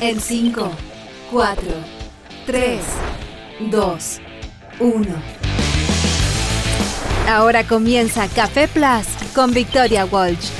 En 5, 4, 3, 2, 1. Ahora comienza Café Plus con Victoria Walsh.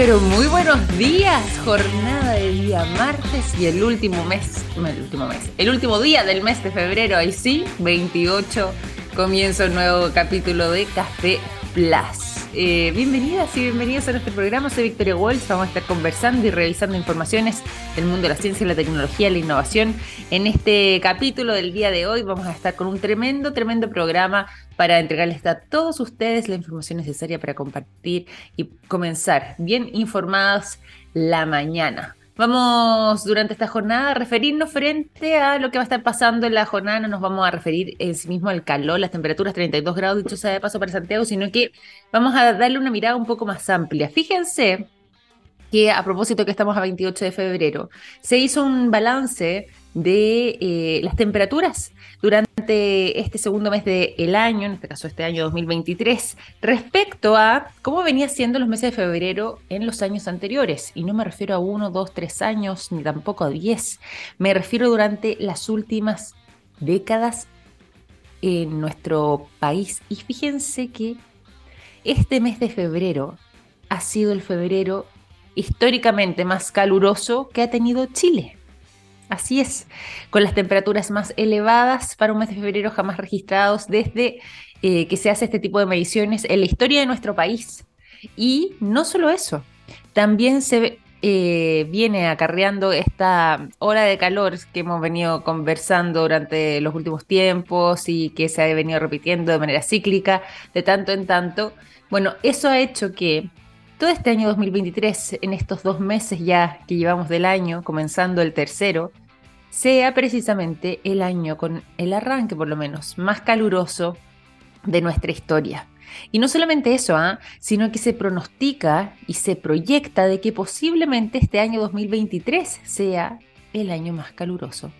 Pero muy buenos días, jornada de día martes y el último mes, el último mes, el último día del mes de febrero, ahí sí, 28, comienza un nuevo capítulo de Café Plus. Eh, bienvenidas y bienvenidos a nuestro programa. Soy Victoria Walsh. Vamos a estar conversando y revisando informaciones del mundo de la ciencia, la tecnología, la innovación. En este capítulo del día de hoy vamos a estar con un tremendo, tremendo programa para entregarles a todos ustedes la información necesaria para compartir y comenzar bien informados la mañana. Vamos durante esta jornada a referirnos frente a lo que va a estar pasando en la jornada. No nos vamos a referir en sí mismo al calor, las temperaturas 32 grados, dicho sea de paso para Santiago, sino que vamos a darle una mirada un poco más amplia. Fíjense que a propósito que estamos a 28 de febrero, se hizo un balance de eh, las temperaturas durante este segundo mes del año, en este caso este año 2023, respecto a cómo venía siendo los meses de febrero en los años anteriores. Y no me refiero a uno, dos, tres años, ni tampoco a diez. Me refiero durante las últimas décadas en nuestro país. Y fíjense que este mes de febrero ha sido el febrero históricamente más caluroso que ha tenido Chile. Así es, con las temperaturas más elevadas para un mes de febrero jamás registrados desde eh, que se hace este tipo de mediciones en la historia de nuestro país. Y no solo eso, también se eh, viene acarreando esta hora de calor que hemos venido conversando durante los últimos tiempos y que se ha venido repitiendo de manera cíclica de tanto en tanto. Bueno, eso ha hecho que todo este año 2023, en estos dos meses ya que llevamos del año, comenzando el tercero, sea precisamente el año con el arranque, por lo menos, más caluroso de nuestra historia. Y no solamente eso, ¿ah? sino que se pronostica y se proyecta de que posiblemente este año 2023 sea el año más caluroso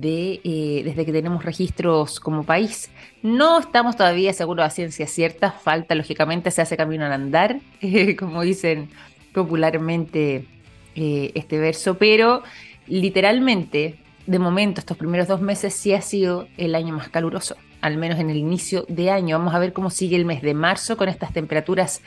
de, eh, desde que tenemos registros como país. No estamos todavía seguros a ciencia cierta, falta lógicamente, se hace camino al andar, como dicen popularmente eh, este verso, pero literalmente, de momento, estos primeros dos meses sí ha sido el año más caluroso, al menos en el inicio de año. Vamos a ver cómo sigue el mes de marzo con estas temperaturas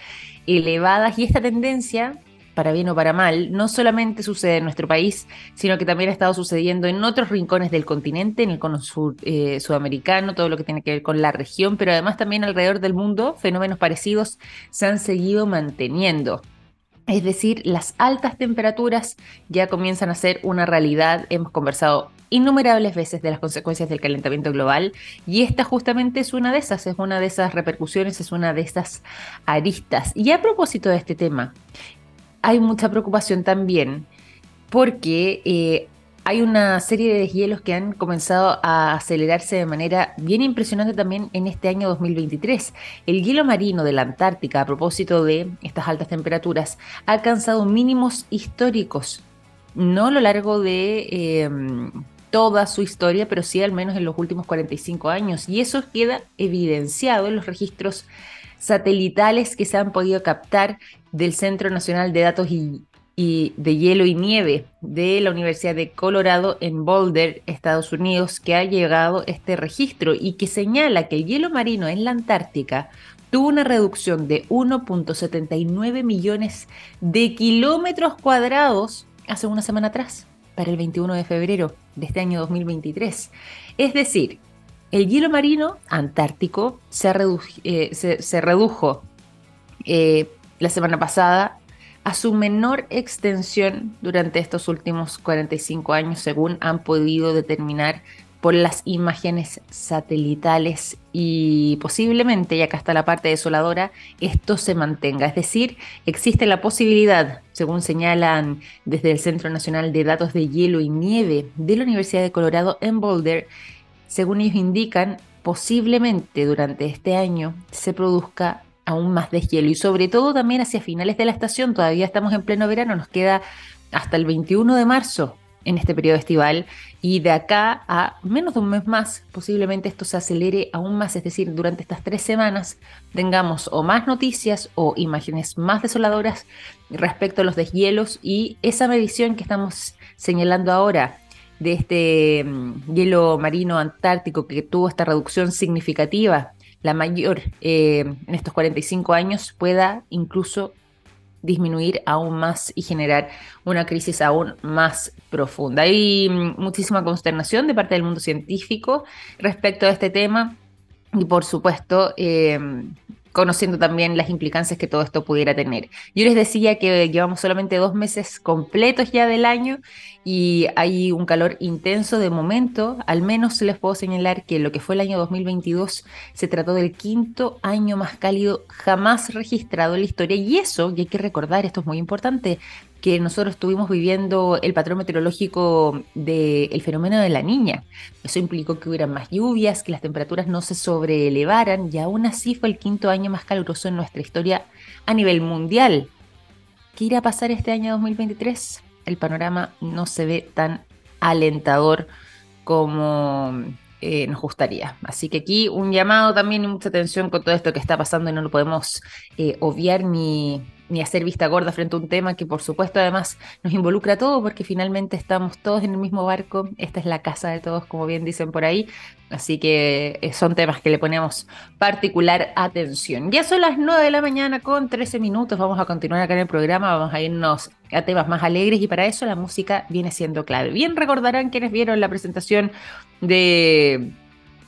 elevadas y esta tendencia para bien o para mal, no solamente sucede en nuestro país, sino que también ha estado sucediendo en otros rincones del continente, en el cono eh, sudamericano, todo lo que tiene que ver con la región, pero además también alrededor del mundo, fenómenos parecidos se han seguido manteniendo. Es decir, las altas temperaturas ya comienzan a ser una realidad. Hemos conversado innumerables veces de las consecuencias del calentamiento global y esta justamente es una de esas, es una de esas repercusiones, es una de esas aristas. Y a propósito de este tema, hay mucha preocupación también porque eh, hay una serie de deshielos que han comenzado a acelerarse de manera bien impresionante también en este año 2023. El hielo marino de la Antártica, a propósito de estas altas temperaturas, ha alcanzado mínimos históricos, no a lo largo de em, toda su historia, pero sí al menos en los últimos 45 años. Y eso queda evidenciado en los registros satelitales que se han podido captar del Centro Nacional de Datos y de hielo y nieve de la Universidad de Colorado en Boulder, Estados Unidos, que ha llegado este registro y que señala que el hielo marino en la Antártica tuvo una reducción de 1.79 millones de kilómetros cuadrados hace una semana atrás, para el 21 de febrero de este año 2023. Es decir, el hielo marino antártico se, eh, redujo eh, la semana pasada a su menor extensión durante estos últimos 45 años, según han podido determinar por las imágenes satelitales y posiblemente, y acá está la parte desoladora, esto se mantenga. Es decir, existe la posibilidad, según señalan desde el Centro Nacional de Datos de Hielo y Nieve de la Universidad de Colorado en Boulder, según ellos indican, posiblemente durante este año se produzca aún más deshielo y sobre todo también hacia finales de la estación, todavía estamos en pleno verano, nos queda hasta el 21 de marzo en este periodo estival y de acá a menos de un mes más, posiblemente esto se acelere aún más, es decir, durante estas tres semanas tengamos o más noticias o imágenes más desoladoras respecto a los deshielos y esa medición que estamos señalando ahora de este mm, hielo marino antártico que tuvo esta reducción significativa, la mayor eh, en estos 45 años, pueda incluso disminuir aún más y generar una crisis aún más profunda. Hay mm, muchísima consternación de parte del mundo científico respecto a este tema y por supuesto eh, conociendo también las implicancias que todo esto pudiera tener. Yo les decía que llevamos solamente dos meses completos ya del año y hay un calor intenso de momento. Al menos les puedo señalar que lo que fue el año 2022 se trató del quinto año más cálido jamás registrado en la historia y eso, y hay que recordar, esto es muy importante, que nosotros estuvimos viviendo el patrón meteorológico del fenómeno de la niña. Eso implicó que hubiera más lluvias, que las temperaturas no se sobreelevaran y aún así fue el quinto año más caluroso en nuestra historia a nivel mundial. ¿Qué irá a pasar este año 2023? El panorama no se ve tan alentador como eh, nos gustaría. Así que aquí un llamado también y mucha atención con todo esto que está pasando y no lo podemos eh, obviar ni, ni hacer vista gorda frente a un tema que por supuesto además nos involucra a todos porque finalmente estamos todos en el mismo barco, esta es la casa de todos como bien dicen por ahí, así que eh, son temas que le ponemos particular atención. Ya son las 9 de la mañana con 13 minutos, vamos a continuar acá en el programa, vamos a irnos a temas más alegres y para eso la música viene siendo clave. Bien recordarán quienes vieron la presentación de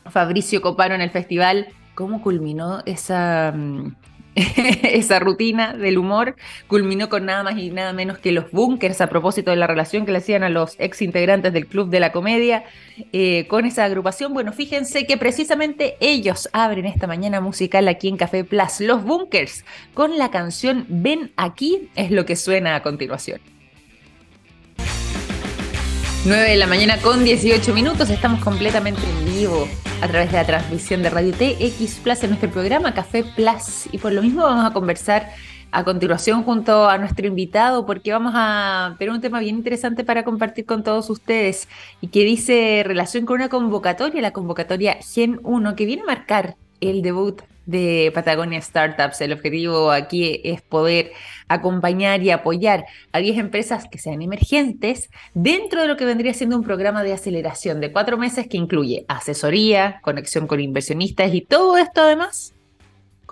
Fabricio Copano en el festival, cómo culminó esa mm, esa rutina del humor culminó con nada más y nada menos que los bunkers a propósito de la relación que le hacían a los ex integrantes del Club de la Comedia eh, con esa agrupación. Bueno, fíjense que precisamente ellos abren esta mañana musical aquí en Café Plus, los bunkers, con la canción Ven aquí, es lo que suena a continuación. 9 de la mañana con 18 minutos, estamos completamente en vivo a través de la transmisión de Radio TX Plus en nuestro programa Café Plus. Y por lo mismo vamos a conversar a continuación junto a nuestro invitado porque vamos a tener un tema bien interesante para compartir con todos ustedes y que dice relación con una convocatoria, la convocatoria Gen 1 que viene a marcar el debut de Patagonia Startups. El objetivo aquí es poder acompañar y apoyar a 10 empresas que sean emergentes dentro de lo que vendría siendo un programa de aceleración de cuatro meses que incluye asesoría, conexión con inversionistas y todo esto además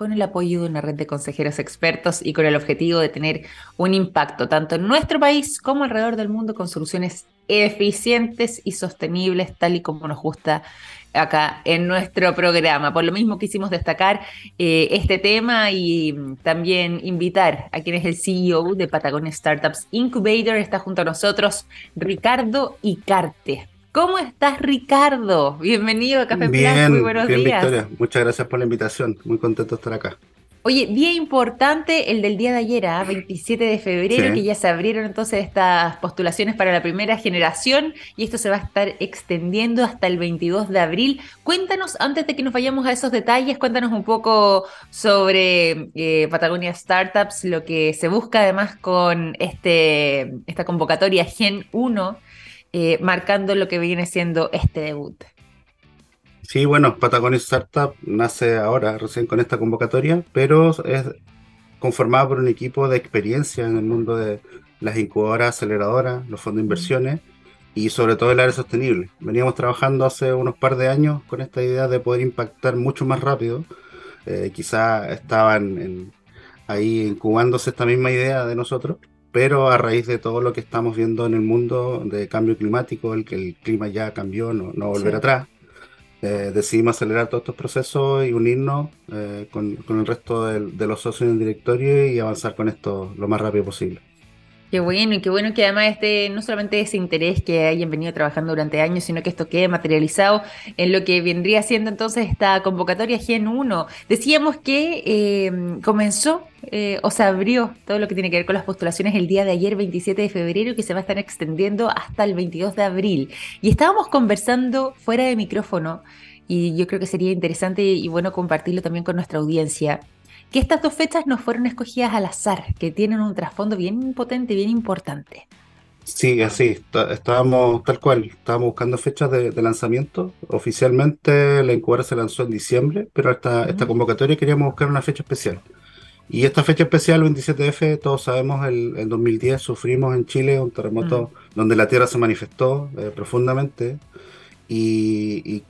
con el apoyo de una red de consejeros expertos y con el objetivo de tener un impacto tanto en nuestro país como alrededor del mundo con soluciones eficientes y sostenibles tal y como nos gusta acá en nuestro programa. Por lo mismo quisimos destacar eh, este tema y también invitar a quien es el CEO de Patagonia Startups Incubator. Está junto a nosotros Ricardo Icarte. ¿Cómo estás, Ricardo? Bienvenido a Café bien, Muy buenos bien, días. Victoria. Muchas gracias por la invitación. Muy contento de estar acá. Oye, día importante el del día de ayer, 27 ¿ah? de febrero, que ya se abrieron entonces estas postulaciones para la primera generación y esto se va a estar extendiendo hasta el 22 de abril. Cuéntanos, antes de que nos vayamos a esos detalles, cuéntanos un poco sobre eh, Patagonia Startups, lo que se busca además con este, esta convocatoria Gen 1, eh, marcando lo que viene siendo este debut. Sí, bueno, Patagonia Startup nace ahora, recién con esta convocatoria, pero es conformado por un equipo de experiencia en el mundo de las incubadoras, aceleradoras, los fondos de inversiones y sobre todo el área sostenible. Veníamos trabajando hace unos par de años con esta idea de poder impactar mucho más rápido. Eh, quizá estaban ahí incubándose esta misma idea de nosotros, pero a raíz de todo lo que estamos viendo en el mundo de cambio climático, el que el clima ya cambió, no, no volver atrás eh, decidimos acelerar todos estos procesos y unirnos eh, con, el resto de, los socios en el directorio y avanzar con esto lo más rápido posible. Qué bueno, y qué bueno que además este, no solamente ese interés que hayan venido trabajando durante años, sino que esto quede materializado en lo que vendría siendo entonces esta convocatoria Gen 1. Decíamos que eh, comenzó eh, o se abrió todo lo que tiene que ver con las postulaciones el día de ayer, 27 de febrero, que se va a estar extendiendo hasta el 22 de abril. Y estábamos conversando fuera de micrófono, y yo creo que sería interesante y bueno compartirlo también con nuestra audiencia que estas dos fechas no fueron escogidas al azar, que tienen un trasfondo bien potente, bien importante. Sí, así, estábamos tal cual, estábamos buscando fechas de, lanzamiento. Oficialmente la incubadora se lanzó en diciembre, pero esta, esta convocatoria queríamos buscar una fecha especial. Y esta fecha especial, 27F, todos sabemos, el, el 2010 sufrimos en Chile un terremoto donde la Tierra se manifestó eh, profundamente y,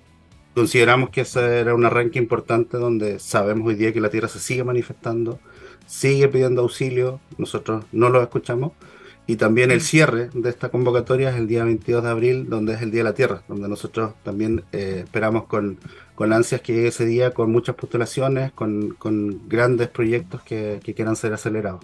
consideramos que ese era un arranque importante donde sabemos hoy día que la Tierra se sigue manifestando, sigue pidiendo auxilio, nosotros no lo escuchamos. Y también el cierre de esta convocatoria es el día 22 de abril, donde es el Día de la Tierra, donde nosotros también eh, esperamos con, con ansias que llegue ese día, con muchas postulaciones, con, con grandes proyectos que, que quieran ser acelerados.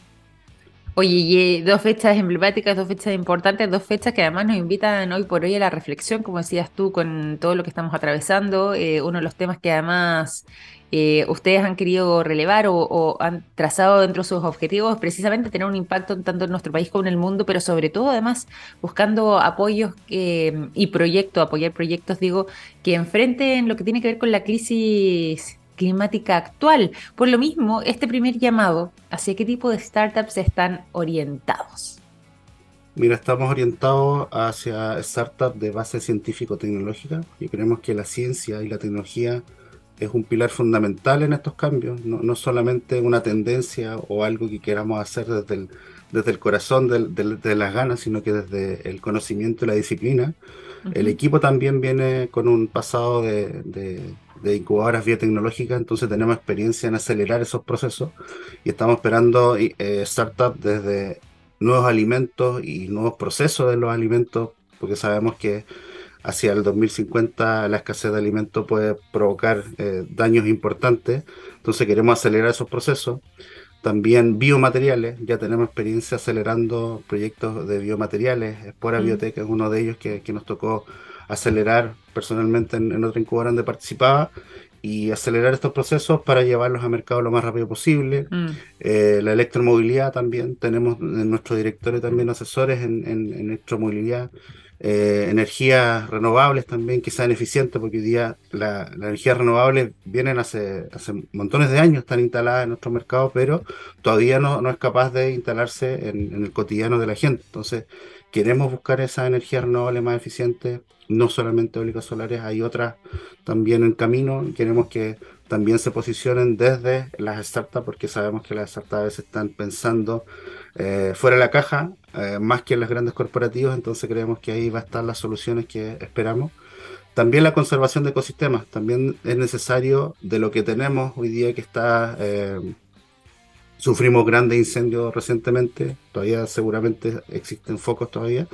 Oye, y dos fechas emblemáticas, dos fechas importantes, dos fechas que además nos invitan hoy por hoy a la reflexión, como decías tú, con todo lo que estamos atravesando. Eh, uno de los temas que además eh, ustedes han querido relevar o, han trazado dentro de sus objetivos precisamente tener un impacto tanto en nuestro país como en el mundo, pero sobre todo además buscando apoyos eh, y proyectos, apoyar proyectos, digo, que enfrenten lo que tiene que ver con la crisis climática actual. Por lo mismo, este primer llamado, ¿hacia qué tipo de startups están orientados? Mira, estamos orientados hacia startups de base científico-tecnológica y creemos que la ciencia y la tecnología es un pilar fundamental en estos cambios, no, solamente una tendencia o algo que queramos hacer desde el, desde el corazón de, las ganas, sino que desde el conocimiento y la disciplina. El equipo también viene con un pasado de, de, incubadoras biotecnológicas, entonces tenemos experiencia en acelerar esos procesos y estamos esperando eh, startups desde nuevos alimentos y nuevos procesos de los alimentos, porque sabemos que hacia el 2050 la escasez de alimentos puede provocar eh, daños importantes, entonces queremos acelerar esos procesos. También biomateriales, ya tenemos experiencia acelerando proyectos de biomateriales, Espora mm. Biotech es uno de ellos que, nos tocó acelerar personalmente en, otra incubadora donde participaba y acelerar estos procesos para llevarlos a mercado lo más rápido posible. Mm. Eh, la electromovilidad también, tenemos en nuestro directorio también asesores en, en electromovilidad eh, energías renovables también que sean eficientes, porque hoy día las la energías renovables vienen hace, hace montones de años, están instaladas en nuestro mercado, pero todavía no, no es capaz de instalarse en, en, el cotidiano de la gente. Entonces, queremos buscar esas energías renovables más eficientes, no solamente eólicas solares, hay otras también en camino, queremos que también se posicionen desde las startups, porque sabemos que las startups están pensando eh, fuera de la caja, eh, más que en los grandes corporativos, entonces creemos que ahí va a estar las soluciones que esperamos. También la conservación de ecosistemas, también es necesario de lo que tenemos hoy día que está... Eh, sufrimos grandes incendios recientemente, todavía seguramente existen focos todavía,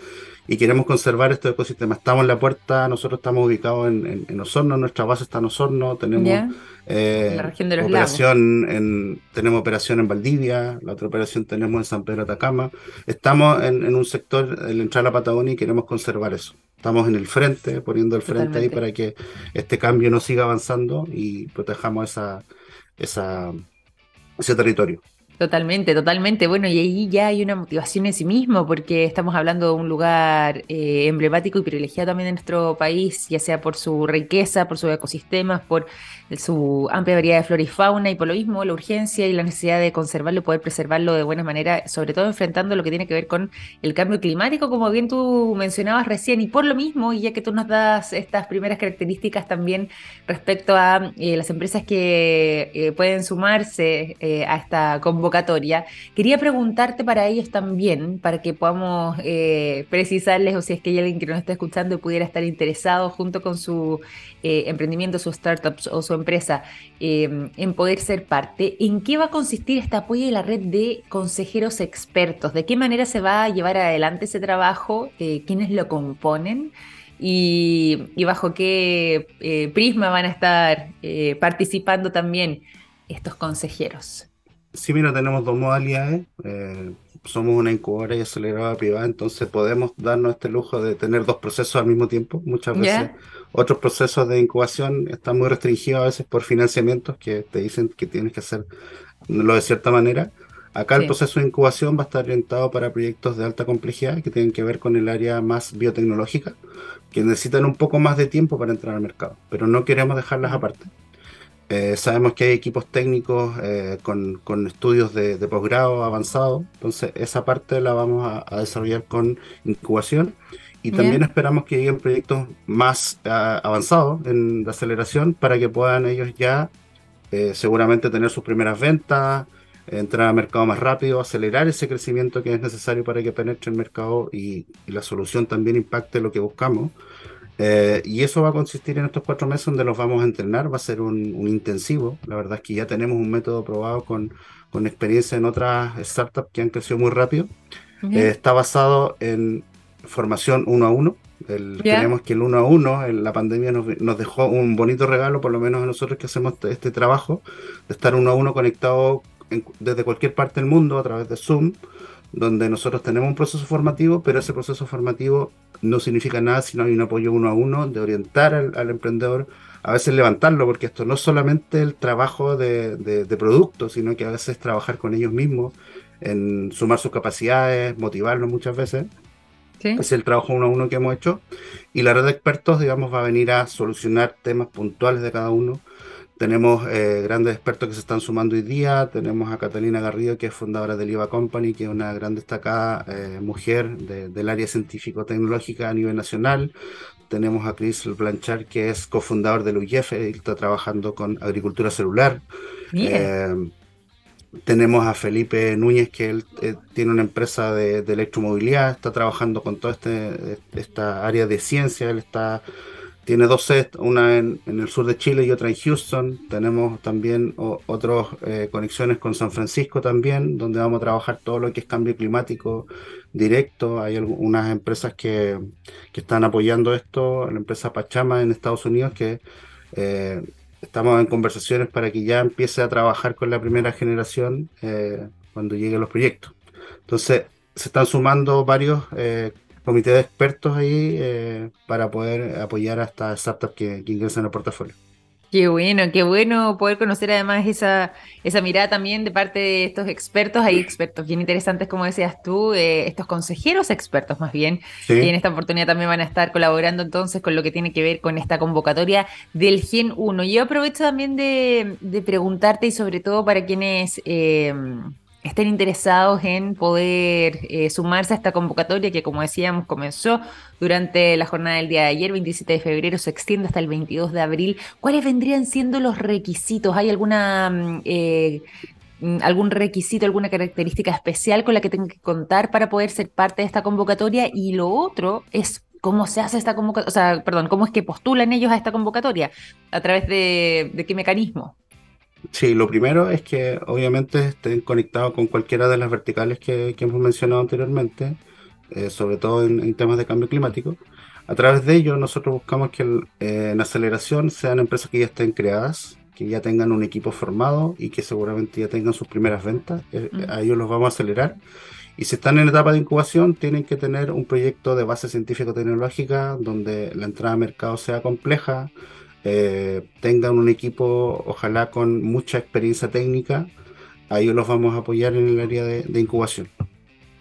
y queremos conservar estos ecosistemas. Estamos en la puerta, nosotros estamos ubicados en, en, Osorno, nuestra base está en Osorno, tenemos eh, la región de los operación en, tenemos operación en Valdivia, la otra operación tenemos en San Pedro Atacama. Estamos en, un sector, el entrar a la Patagonia, y queremos conservar eso. Estamos en el frente, poniendo el frente ahí para que este cambio no siga avanzando y protejamos esa, esa, ese territorio. Totalmente, totalmente. Bueno, y ahí ya hay una motivación en sí mismo, porque estamos hablando de un lugar eh, emblemático y privilegiado también en nuestro país, ya sea por su riqueza, por sus ecosistemas, por su amplia variedad de flora y fauna, y por lo mismo la urgencia y la necesidad de conservarlo y poder preservarlo de buena manera, sobre todo enfrentando lo que tiene que ver con el cambio climático, como bien tú mencionabas recién, y por lo mismo, y ya que tú nos das estas primeras características también respecto a eh, las empresas que eh, pueden sumarse a esta convocatoria, Quería preguntarte para ellos también, para que podamos eh, precisarles, o si es que hay alguien que nos está escuchando y pudiera estar interesado junto con su eh, emprendimiento, su startup o su empresa, em, en poder ser parte, ¿en qué va a consistir este apoyo de la red de consejeros expertos? ¿De qué manera se va a llevar adelante ese trabajo? Eh, ¿Quiénes lo componen? Y, y, bajo qué prisma van a estar participando también estos consejeros. Sí, mira, tenemos dos modalidades. Eh, somos una incubadora y aceleradora privada, entonces podemos darnos este lujo de tener dos procesos al mismo tiempo. Muchas veces otros procesos de incubación están muy restringidos a veces por financiamientos que te dicen que tienes que hacerlo de cierta manera. Acá el proceso de incubación va a estar orientado para proyectos de alta complejidad que tienen que ver con el área más biotecnológica, que necesitan un poco más de tiempo para entrar al mercado, pero no queremos dejarlas aparte. Eh, sabemos que hay equipos técnicos eh, con, con, estudios de, de posgrado avanzado, entonces esa parte la vamos a, a desarrollar con incubación y también esperamos que lleguen proyectos más uh, avanzados en la aceleración para que puedan ellos ya eh, seguramente tener sus primeras ventas, entrar al mercado más rápido, acelerar ese crecimiento que es necesario para que penetre el mercado y, y la solución también impacte lo que buscamos. Eh, y eso va a consistir en estos cuatro meses donde los vamos a entrenar, va a ser un, un intensivo. La verdad es que ya tenemos un método probado con, con experiencia en otras startups que han crecido muy rápido. Eh, está basado en formación uno a uno. El, yeah. Creemos que el uno a uno, en la pandemia nos, nos, dejó un bonito regalo, por lo menos a nosotros que hacemos este, este trabajo, de estar uno a uno conectado en, desde cualquier parte del mundo a través de Zoom, donde nosotros tenemos un proceso formativo, pero ese proceso formativo no significa nada si no hay un apoyo uno a uno de orientar al, al emprendedor, a veces levantarlo, porque esto no es solamente el trabajo de, de, de producto, sino que a veces trabajar con ellos mismos, en sumar sus capacidades, motivarlos muchas veces. ¿Sí? Es el trabajo uno a uno que hemos hecho. Y la red de expertos, digamos, va a venir a solucionar temas puntuales de cada uno. Tenemos eh, grandes expertos que se están sumando hoy día. Tenemos a Catalina Garrido, que es fundadora del IVA Company, que es una gran destacada eh, mujer de, del área científico-tecnológica a nivel nacional. Tenemos a Chris Blanchard, que es cofundador del UIF, y está trabajando con agricultura celular. Eh, tenemos a Felipe Núñez, que él eh, tiene una empresa de, de, electromovilidad, está trabajando con toda este, esta área de ciencia. Él está, tiene dos sets, una en, en, el sur de Chile y otra en Houston. Tenemos también otras eh, conexiones con San Francisco también, donde vamos a trabajar todo lo que es cambio climático directo. Hay algunas empresas que, que están apoyando esto, la empresa Pachama en Estados Unidos, que eh, estamos en conversaciones para que ya empiece a trabajar con la primera generación eh, cuando lleguen los proyectos. Entonces, se están sumando varios eh, comités de expertos ahí eh, para poder apoyar a estas startups que, que ingresan al portafolio. Qué bueno, qué bueno poder conocer además esa, esa mirada también de parte de estos expertos. Hay expertos bien interesantes, como decías tú, eh, estos consejeros expertos más bien, sí. que en esta oportunidad también van a estar colaborando entonces con lo que tiene que ver con esta convocatoria del Gen 1. Yo aprovecho también de, de preguntarte y sobre todo para quienes... Eh, estén interesados en poder eh, sumarse a esta convocatoria que, como decíamos, comenzó durante la jornada del día de ayer, 27 de febrero, se extiende hasta el 22 de abril. ¿Cuáles vendrían siendo los requisitos? ¿Hay alguna... Mm, eh, mm, algún requisito, alguna característica especial con la que tengo que contar para poder ser parte de esta convocatoria? Y lo otro es cómo se hace esta convocatoria, o sea, perdón, cómo es que postulan ellos a esta convocatoria, a través de qué mecanismo. Sí, lo primero es que obviamente estén conectados con cualquiera de las verticales que, que hemos mencionado anteriormente, eh, sobre todo en, en, temas de cambio climático. A través de ello, nosotros buscamos que el, eh, en aceleración sean empresas que ya estén creadas, que ya tengan un equipo formado y que seguramente ya tengan sus primeras ventas. Eh, mm. A ellos los vamos a acelerar. Y si están en etapa de incubación, tienen que tener un proyecto de base científico-tecnológica donde la entrada a mercado sea compleja, eh, tengan un equipo, ojalá con mucha experiencia técnica, ahí los vamos a apoyar en el área de, de incubación.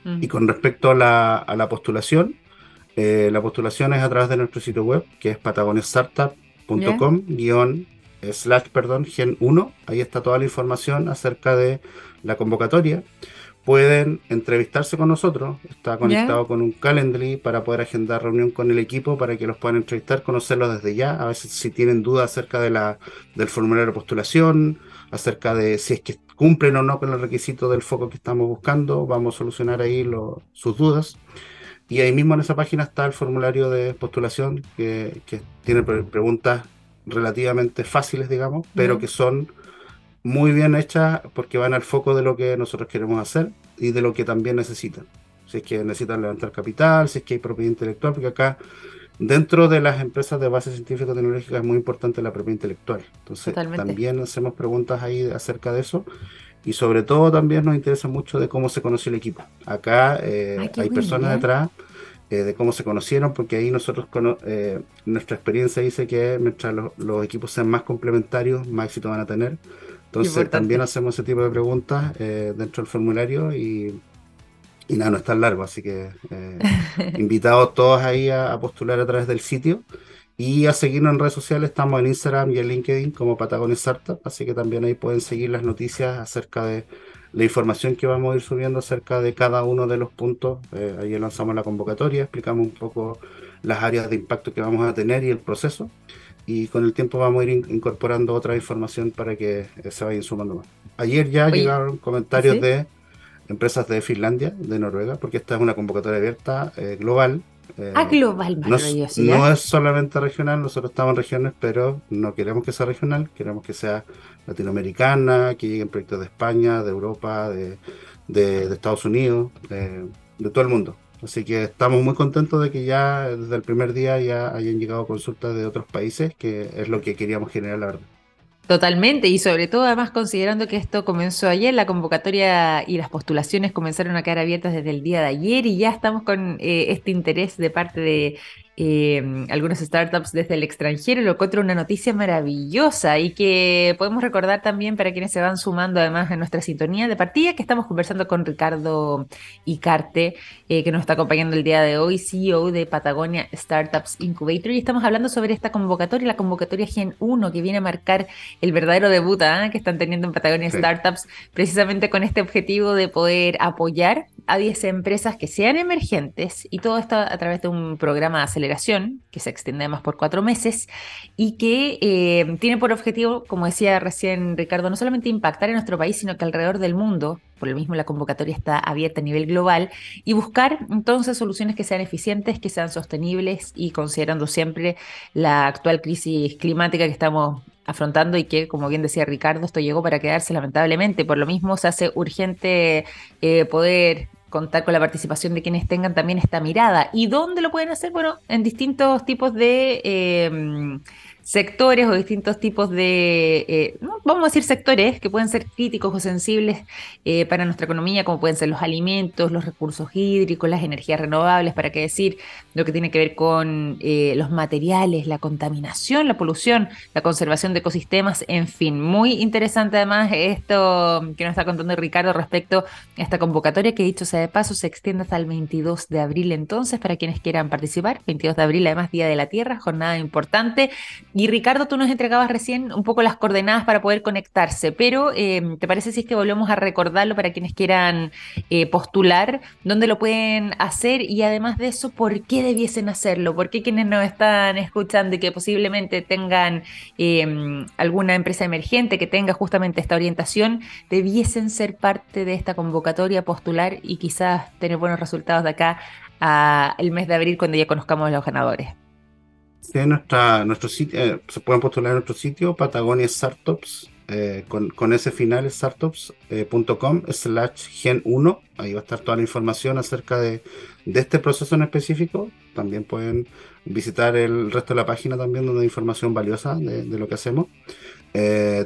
Mm. Y con respecto a la, a la postulación, eh, la postulación es a través de nuestro sitio web, que es patagoniastartup.com, yeah. slash, perdón, gen 1. Ahí está toda la información acerca de la convocatoria pueden entrevistarse con nosotros. Está conectado con un Calendly para poder agendar reunión con el equipo para que los puedan entrevistar, conocerlos desde ya. A veces si tienen dudas acerca de la, del formulario de postulación, acerca de si es que cumplen o no con el requisito del foco que estamos buscando, vamos a solucionar ahí lo, sus dudas. Y ahí mismo en esa página está el formulario de postulación que, que tiene pre preguntas relativamente fáciles, digamos, pero que son muy bien hechas porque van al foco de lo que nosotros queremos hacer y de lo que también necesitan. Si es que necesitan levantar capital, si es que hay propiedad intelectual, porque acá dentro de las empresas de base científico-tecnológica es muy importante la propiedad intelectual. Entonces Totalmente. también hacemos preguntas ahí acerca de eso y sobre todo también nos interesa mucho de cómo se conoció el equipo. Acá eh, Ay, hay personas detrás eh, de cómo se conocieron, porque ahí nosotros, eh, nuestra experiencia dice que mientras los, los equipos sean más complementarios, más éxito van a tener. Entonces Importante. también hacemos ese tipo de preguntas eh, dentro del formulario y, y, nada, no es tan largo, así que eh, invitados todos ahí a, a, postular a través del sitio Y a seguirnos en redes sociales, estamos en Instagram y en LinkedIn como Patagones Startup, así que también ahí pueden seguir las noticias acerca de la información que vamos a ir subiendo acerca de cada uno de los puntos. Eh, ahí lanzamos la convocatoria, explicamos un poco las áreas de impacto que vamos a tener y el proceso. Y con el tiempo vamos a ir incorporando otra información para que eh, se vayan sumando más. Ayer ya llegaron comentarios de empresas de Finlandia, de Noruega, porque esta es una convocatoria abierta eh, global. ah, global, no, no es solamente regional, nosotros estamos en regiones, pero no queremos que sea regional, queremos que sea latinoamericana, que lleguen proyectos de España, de Europa, de, Estados Unidos, de, todo el mundo. Así que estamos muy contentos de que ya desde el primer día ya hayan llegado consultas de otros países, que es lo que queríamos generar, la verdad. Totalmente, y sobre todo además considerando que esto comenzó ayer, la convocatoria y las postulaciones comenzaron a quedar abiertas desde el día de ayer y ya estamos con eh, este interés de parte de eh, algunas startups desde el extranjero, lo encuentro una noticia maravillosa y que podemos recordar también para quienes se van sumando además en nuestra sintonía de partida que estamos conversando con Ricardo Icarte, eh, que nos está acompañando el día de hoy, CEO de Patagonia Startups Incubator, y estamos hablando sobre esta convocatoria, la convocatoria Gen 1, que viene a marcar el verdadero debut ¿ah? que están teniendo en Patagonia Startups, precisamente con este objetivo de poder apoyar a 10 empresas que sean emergentes y todo esto a través de un programa de que se extiende más por cuatro meses y que eh, tiene por objetivo, como decía recién Ricardo, no solamente impactar en nuestro país, sino que alrededor del mundo, por lo mismo la convocatoria está abierta a nivel global, y buscar entonces soluciones que sean eficientes, que sean sostenibles y considerando siempre la actual crisis climática que estamos afrontando y que, como bien decía Ricardo, esto llegó para quedarse lamentablemente. Por lo mismo se hace urgente eh, poder contar con la participación de quienes tengan también esta mirada. ¿Y dónde lo pueden hacer? Bueno, en distintos tipos de... Eh, sectores o distintos tipos de, eh, vamos a decir sectores que pueden ser críticos o sensibles eh, para nuestra economía, como pueden ser los alimentos, los recursos hídricos, las energías renovables, para qué decir lo que tiene que ver con eh, los materiales, la contaminación, la polución, la conservación de ecosistemas, en fin, muy interesante además esto que nos está contando Ricardo respecto a esta convocatoria que dicho sea de paso se extiende hasta el 22 de abril entonces para quienes quieran participar, 22 de abril además Día de la Tierra, jornada importante y Ricardo, tú nos entregabas recién un poco las coordenadas para poder conectarse, pero eh, ¿te parece si es que volvemos a recordarlo para quienes quieran eh, postular? ¿Dónde lo pueden hacer? Y además de eso, ¿por qué debiesen hacerlo? ¿Por qué quienes nos están escuchando y que posiblemente tengan eh, alguna empresa emergente que tenga justamente esta orientación, debiesen ser parte de esta convocatoria, postular y quizás tener buenos resultados de acá al mes de abril cuando ya conozcamos los ganadores? Nuestra, nuestro sitio, eh, se pueden postular en nuestro sitio, Patagonia Startups, eh, con, ese final, startups.com eh, slash gen 1. Ahí va a estar toda la información acerca de, este proceso en específico. También pueden visitar el resto de la página también donde hay información valiosa de, lo que hacemos.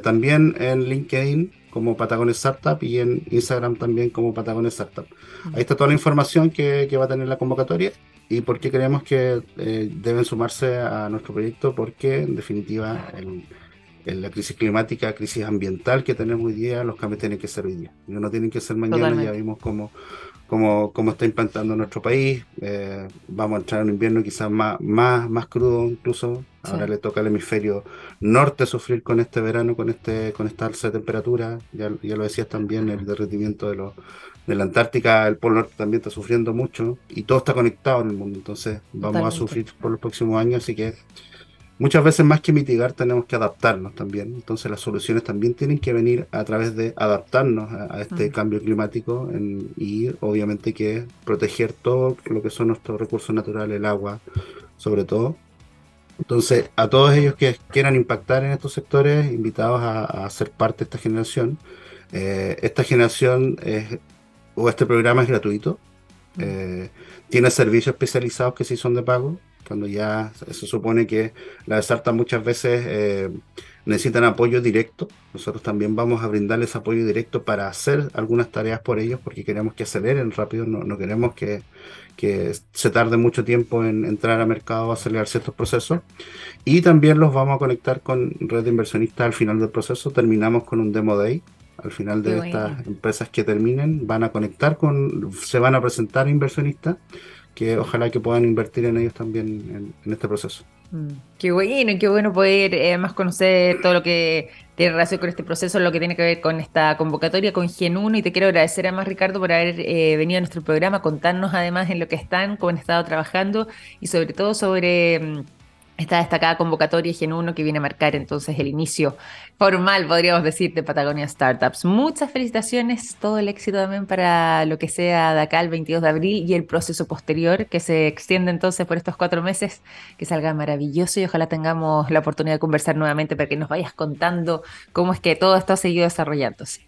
también en LinkedIn como Patagonia Startup y en Instagram también como Patagonia Startup. Ahí está toda la información que, que va a tener la convocatoria ¿Y por qué creemos que eh, deben sumarse a nuestro proyecto? Porque en definitiva en, la crisis climática, crisis ambiental que tenemos hoy día, los cambios tienen que ser hoy día. No tienen que ser mañana, ya vimos cómo, cómo, cómo, está implantando nuestro país. Eh, vamos a entrar en un invierno quizás más, más, más crudo incluso. Ahora le toca al hemisferio norte sufrir con este verano, con este con esta alza de temperatura. Ya, ya lo decías también, el derretimiento de los de la Antártica, el Polo Norte también está sufriendo mucho y todo está conectado en el mundo. Entonces vamos a sufrir por los próximos años, así que muchas veces más que mitigar tenemos que adaptarnos también. Entonces las soluciones también tienen que venir a través de adaptarnos a, este cambio climático y obviamente que proteger todo lo que son nuestros recursos naturales, el agua sobre todo. Entonces, a todos ellos que quieran impactar en estos sectores, invitados a, ser parte de esta generación. Eh, esta generación es o este programa es gratuito. Eh, tiene servicios especializados que sí son de pago, cuando ya se supone que las startups muchas veces eh, necesitan apoyo directo. Nosotros también vamos a brindarles apoyo directo para hacer algunas tareas por ellos, porque queremos que aceleren rápido, no, queremos que, que, se tarde mucho tiempo en entrar al mercado, acelerar ciertos procesos. Y también los vamos a conectar con red de inversionistas al final del proceso. Terminamos con un demo day al final de estas empresas que terminen, van a conectar con, se van a presentar inversionistas que ojalá que puedan invertir en ellos también en, este proceso. Mm, qué bueno, qué bueno poder eh, más conocer todo lo que tiene relación con este proceso, lo que tiene que ver con esta convocatoria con Gen 1 y te quiero agradecer además Ricardo por haber eh, venido a nuestro programa, contarnos además en lo que están, cómo han estado trabajando y sobre todo sobre... Esta destacada convocatoria Gen 1 que viene a marcar entonces el inicio formal, podríamos decir, de Patagonia Startups. Muchas felicitaciones, todo el éxito también para lo que sea de acá el 22 de abril y el proceso posterior que se extiende entonces por estos cuatro meses, que salga maravilloso y ojalá tengamos la oportunidad de conversar nuevamente para que nos vayas contando cómo es que todo esto ha seguido desarrollándose.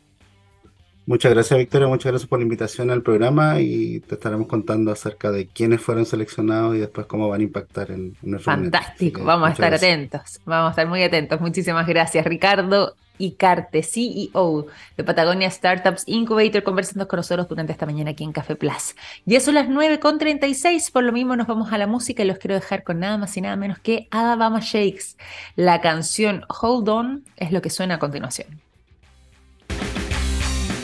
Muchas gracias, Victoria. Muchas gracias por la invitación al programa y te estaremos contando acerca de quiénes fueron seleccionados y después cómo van a impactar en, en Fantástico, vamos a estar atentos. Vamos a estar muy atentos. Muchísimas gracias, Ricardo Icarte, CEO de Patagonia Startups Incubator, conversando con nosotros durante esta mañana aquí en Café Plus. Ya son las 9.36, por lo mismo nos vamos a la música y los quiero dejar con nada más y nada menos que Alabama Shakes. La canción Hold On es lo que suena a continuación.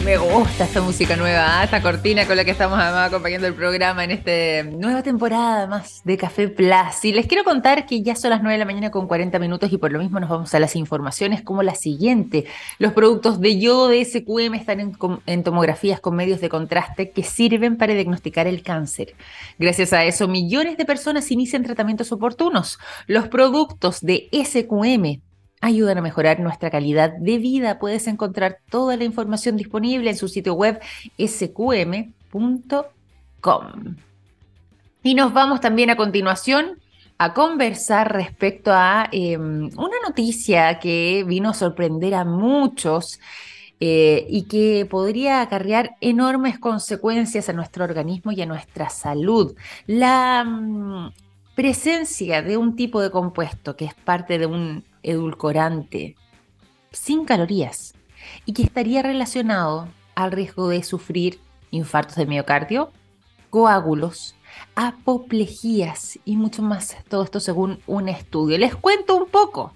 Me gusta esta música nueva, ¿ah? esta cortina con la que estamos acompañando el programa en esta nueva temporada más de Café Plus. Y les quiero contar que ya son las 9 de la mañana con 40 minutos y por lo mismo nos vamos a las informaciones como la siguiente. Los productos de yodo de SQM están en, en tomografías con medios de contraste que sirven para diagnosticar el cáncer. Gracias a eso, millones de personas inician tratamientos oportunos. Los productos de SQM ayudan a mejorar nuestra calidad de vida. Puedes encontrar toda la información disponible en su sitio web sqm.com. Y nos vamos también a continuación a conversar respecto a em, una noticia que vino a sorprender a muchos eh, y que podría acarrear enormes consecuencias a nuestro organismo y a nuestra salud. La mm, presencia de un tipo de compuesto que es parte de un edulcorante sin calorías y que estaría relacionado al riesgo de sufrir infartos de miocardio, coágulos, apoplejías y mucho más. Todo esto según un estudio. Les cuento un poco.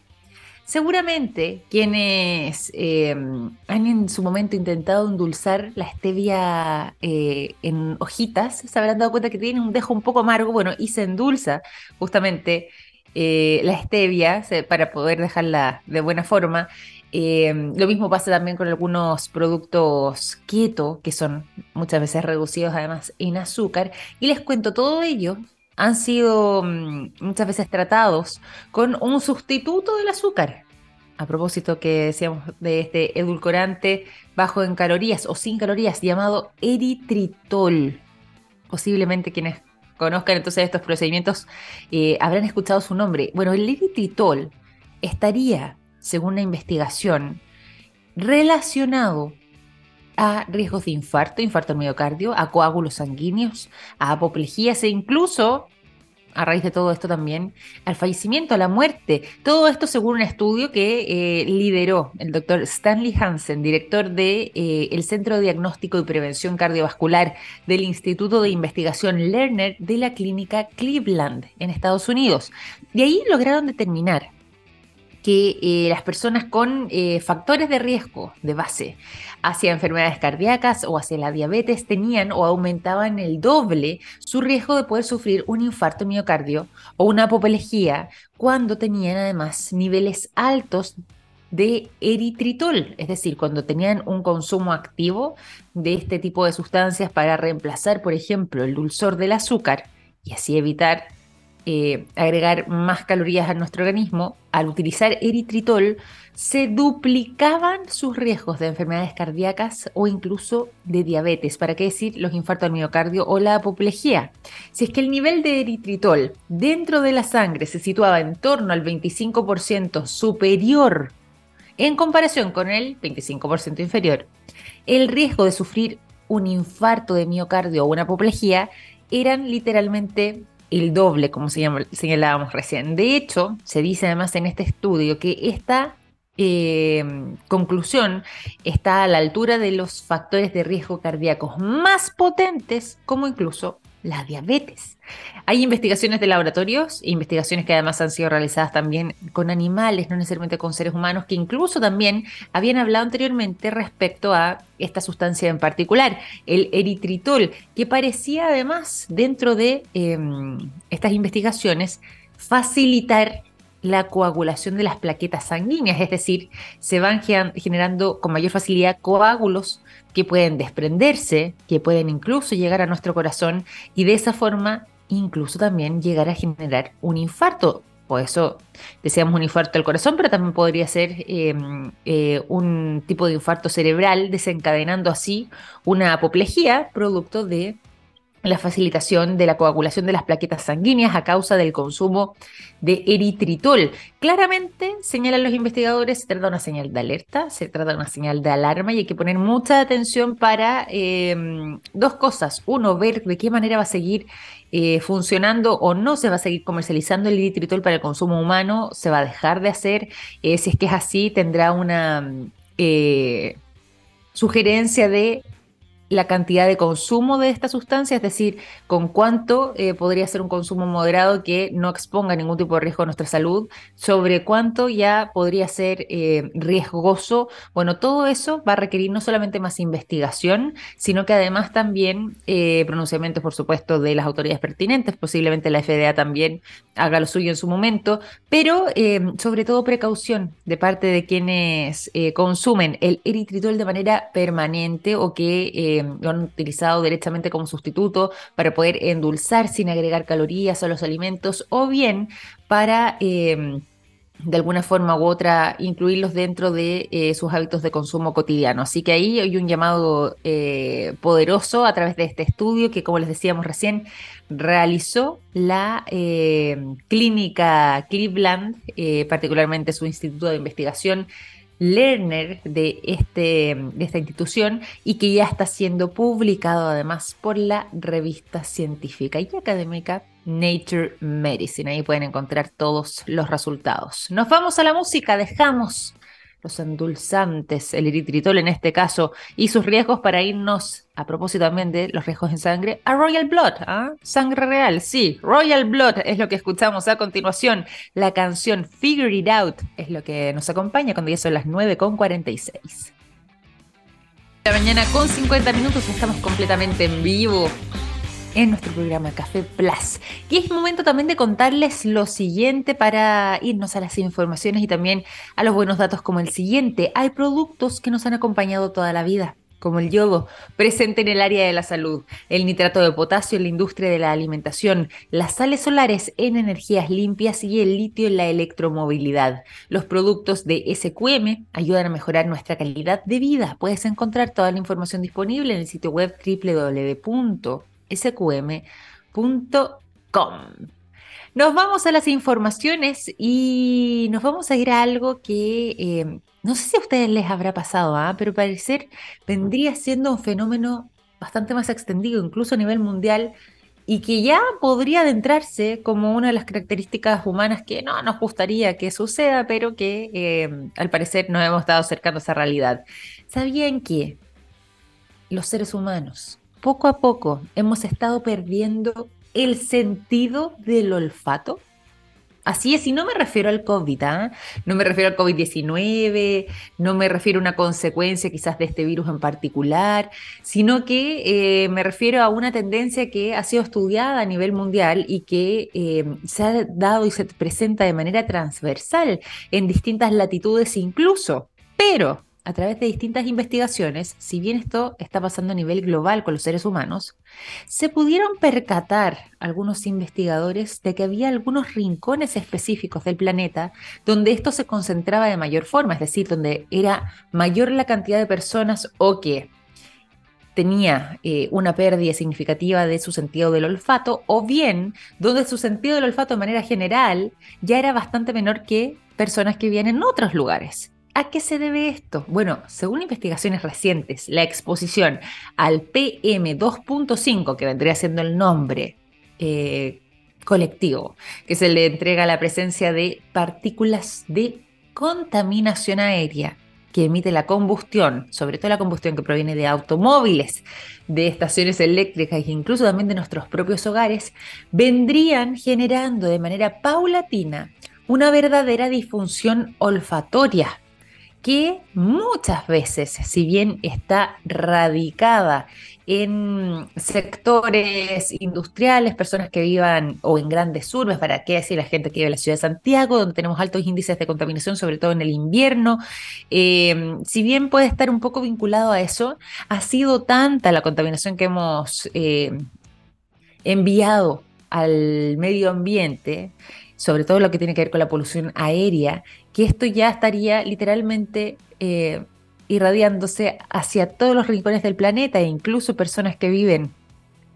Seguramente quienes em, han en su momento intentado endulzar la stevia eh, en hojitas se habrán dado cuenta que tiene un dejo un poco amargo, bueno, y se endulza justamente eh, la stevia para poder dejarla de buena forma. Em, lo mismo pasa también con algunos productos keto, que son muchas veces reducidos además en azúcar. Y les cuento todo ello han sido mm, muchas veces tratados con un sustituto del azúcar. A propósito que decíamos de este edulcorante bajo en calorías o sin calorías llamado eritritol. Posiblemente quienes conozcan entonces estos procedimientos eh, habrán escuchado su nombre. Bueno, el eritritol estaría, según la investigación, relacionado a riesgos de infarto, infarto al miocardio, a coágulos sanguíneos, a apoplejías e incluso, a raíz de todo esto también, al fallecimiento, a la muerte. Todo esto según un estudio que eh, lideró el doctor Stanley Hansen, director del de, eh, Centro de Diagnóstico y Prevención Cardiovascular del Instituto de Investigación Lerner de la Clínica Cleveland en Estados Unidos. De ahí lograron determinar que eh, las personas con factores de riesgo de base hacia enfermedades cardíacas o hacia la diabetes tenían o aumentaban el doble su riesgo de poder sufrir un infarto miocardio o una apoplejía cuando tenían además niveles altos de eritritol, es decir, cuando tenían un consumo activo de este tipo de sustancias para reemplazar, por ejemplo, el dulzor del azúcar y así evitar eh, agregar más calorías a nuestro organismo, al utilizar eritritol, se duplicaban sus riesgos de enfermedades cardíacas o incluso de diabetes. ¿Para qué decir los infartos al miocardio o la apoplejía? Si es que el nivel de eritritol dentro de la sangre se situaba en torno al 25% superior en comparación con el 25% inferior, el riesgo de sufrir un infarto de miocardio o una apoplejía eran literalmente el doble, como señalábamos recién. De hecho, se dice además en este estudio que esta eh, conclusión está a la altura de los factores de riesgo cardíacos más potentes, como incluso la diabetes. Hay investigaciones de laboratorios, investigaciones que además han sido realizadas también con animales, no necesariamente con seres humanos, que incluso también habían hablado anteriormente respecto a esta sustancia en particular, el eritritol, que parecía además dentro de em, estas investigaciones facilitar la coagulación de las plaquetas sanguíneas, es decir, se van generando con mayor facilidad coágulos que pueden desprenderse, que pueden incluso llegar a nuestro corazón y de esa forma incluso también llegar a generar un infarto. Por eso decíamos un infarto del corazón, pero también podría ser em, eh, un tipo de infarto cerebral, desencadenando así una apoplejía producto de la facilitación de la coagulación de las plaquetas sanguíneas a causa del consumo de eritritol. Claramente, señalan los investigadores, se trata de una señal de alerta, se trata de una señal de alarma y hay que poner mucha atención para em, dos cosas. Uno, ver de qué manera va a seguir eh, funcionando o no se va a seguir comercializando el eritritol para el consumo humano, se va a dejar de hacer. Eh, si es que es así, tendrá una eh, sugerencia de la cantidad de consumo de esta sustancia, es decir, con cuánto eh, podría ser un consumo moderado que no exponga ningún tipo de riesgo a nuestra salud, sobre cuánto ya podría ser eh, riesgoso. Bueno, todo eso va a requerir no solamente más investigación, sino que además también eh, pronunciamientos, por supuesto, de las autoridades pertinentes, posiblemente la FDA también haga lo suyo en su momento, pero sobre todo precaución de parte de quienes consumen el eritritol de manera permanente o que lo han utilizado directamente como sustituto para poder endulzar sin agregar calorías a los alimentos o bien para... Em, de alguna forma u otra incluirlos dentro de eh, sus hábitos de consumo cotidiano. Así que ahí hay un llamado eh, poderoso a través de este estudio que, como les decíamos recién, realizó la em, clínica Cleveland, eh, particularmente su instituto de investigación Lerner de, este, de esta institución y que ya está siendo publicado además por la revista científica y académica Nature Medicine. Ahí pueden encontrar todos los resultados. Nos vamos a la música, dejamos los endulzantes, el eritritol en este caso, y sus riesgos para irnos, a propósito también de los riesgos en sangre, a Royal Blood, ¿ah? sangre real, sí, Royal Blood es lo que escuchamos a continuación. La canción Figure It Out es lo que nos acompaña cuando ya son las 9.46. La mañana con 50 minutos estamos completamente en vivo en nuestro programa Café Plus. Y es momento también de contarles lo siguiente para irnos a las informaciones y también a los buenos datos como el siguiente. Hay productos que nos han acompañado toda la vida como el yodo, presente en el área de la salud, el nitrato de potasio en la industria de la alimentación, las sales solares en energías limpias y el litio en la electromovilidad. Los productos de SQM ayudan a mejorar nuestra calidad de vida. Puedes encontrar toda la información disponible en el sitio web www sqm.com. Nos vamos a las informaciones y nos vamos a ir a algo que eh, no sé si a ustedes les habrá pasado, ¿ah? pero parecer vendría siendo un fenómeno bastante más extendido, incluso a nivel mundial, y que ya podría adentrarse como una de las características humanas que no nos gustaría que suceda, pero que eh, al parecer nos hemos estado acercando a esa realidad. ¿Sabían que los seres humanos poco a poco hemos estado perdiendo el sentido del olfato. Así es, y no me refiero al COVID, ¿ah? no me refiero al COVID-19, no me refiero a una consecuencia quizás de este virus en particular, sino que eh, me refiero a una tendencia que ha sido estudiada a nivel mundial y que eh, se ha dado y se presenta de manera transversal en distintas latitudes incluso. Pero a través de distintas investigaciones, si bien esto está pasando a nivel global con los seres humanos, se pudieron percatar algunos investigadores de que había algunos rincones específicos del planeta donde esto se concentraba de mayor forma, es decir, donde era mayor la cantidad de personas o que tenía eh, una pérdida significativa de su sentido del olfato, o bien donde su sentido del olfato de manera general ya era bastante menor que personas que vienen en otros lugares. ¿A qué se debe esto? Bueno, según investigaciones recientes, la exposición al PM2.5, que vendría siendo el nombre eh, colectivo, que se le entrega la presencia de partículas de contaminación aérea que emite la combustión, sobre todo la combustión que proviene de automóviles, de estaciones eléctricas e incluso también de nuestros propios hogares, vendrían generando de manera paulatina una verdadera disfunción olfatoria que muchas veces, si bien está radicada en sectores industriales, personas que vivan o en grandes urbes, para qué decir la gente que vive en la ciudad de Santiago, donde tenemos altos índices de contaminación, sobre todo en el invierno. Eh, si bien puede estar un poco vinculado a eso, ha sido tanta la contaminación que hemos eh, enviado al medio ambiente, sobre todo lo que tiene que ver con la polución aérea, que esto ya estaría literalmente eh, irradiándose hacia todos los rincones del planeta e incluso personas que viven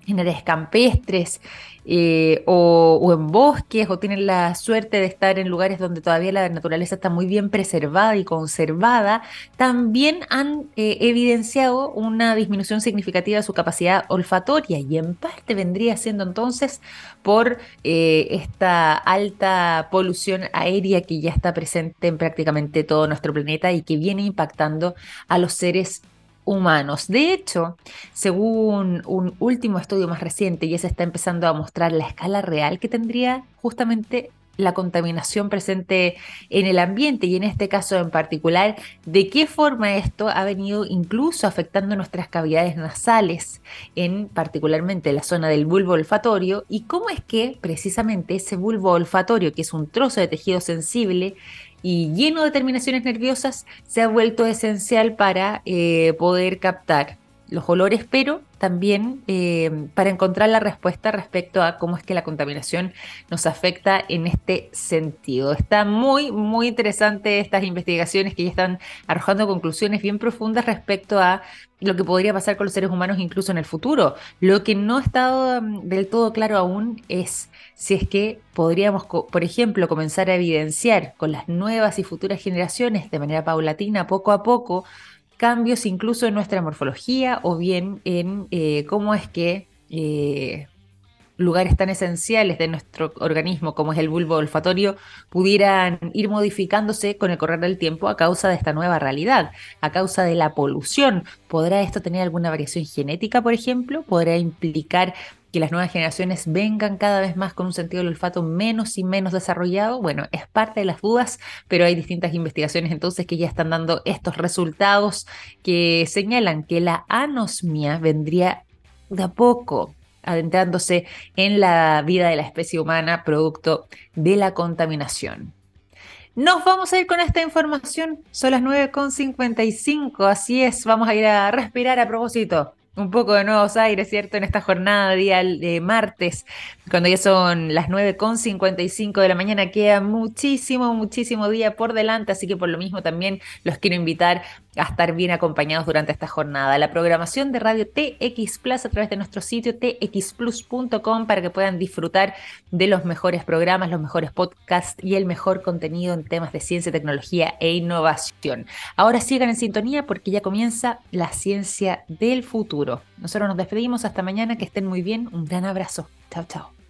en áreas campestres eh, o, en bosques o tienen la suerte de estar en lugares donde todavía la naturaleza está muy bien preservada y conservada, también han eh, evidenciado una disminución significativa de su capacidad olfatoria y en parte vendría siendo entonces por eh, esta alta polución aérea que ya está presente en prácticamente todo nuestro planeta y que viene impactando a los seres humanos. De hecho, según un último estudio más reciente, ya se está empezando a mostrar la escala real que tendría justamente la contaminación presente en el ambiente y en este caso en particular, de qué forma esto ha venido incluso afectando nuestras cavidades nasales, en particularmente la zona del bulbo olfatorio, y cómo es que precisamente ese bulbo olfatorio, que es un trozo de tejido sensible, y lleno de terminaciones nerviosas, se ha vuelto esencial para eh, poder captar los olores, pero también eh, para encontrar la respuesta respecto a cómo es que la contaminación nos afecta en este sentido. Está muy, muy interesante estas investigaciones que ya están arrojando conclusiones bien profundas respecto a lo que podría pasar con los seres humanos incluso en el futuro. Lo que no ha estado mm, del todo claro aún es si es que podríamos, por ejemplo, comenzar a evidenciar con las nuevas y futuras generaciones de manera paulatina, poco a poco, cambios incluso en nuestra morfología o bien en eh, cómo es que eh, lugares tan esenciales de nuestro organismo como es el bulbo olfatorio pudieran ir modificándose con el correr del tiempo a causa de esta nueva realidad, a causa de la polución. ¿Podrá esto tener alguna variación genética, por ejemplo? ¿Podrá implicar que las nuevas generaciones vengan cada vez más con un sentido del olfato menos y menos desarrollado? Bueno, es parte de las dudas, pero hay distintas investigaciones entonces que ya están dando estos resultados que señalan que la anosmia vendría de a poco adentrándose en la vida de la especie humana producto de la contaminación. Nos vamos a ir con esta información. Son las 9.55, así es, vamos a ir a respirar a propósito un poco de nuevos aires, ¿cierto? En esta jornada día de martes, cuando ya son las 9.55 de la mañana, queda muchísimo, muchísimo día por delante, así que por lo mismo también los quiero invitar a estar bien acompañados durante esta jornada. La programación de Radio TX Plus a través de nuestro sitio txplus.com para que puedan disfrutar de los mejores programas, los mejores podcasts y el mejor contenido en temas de ciencia, tecnología e innovación. Ahora sigan en sintonía porque ya comienza la ciencia del futuro. Nosotros nos despedimos hasta mañana, que estén muy bien, un gran abrazo. Chao, chao.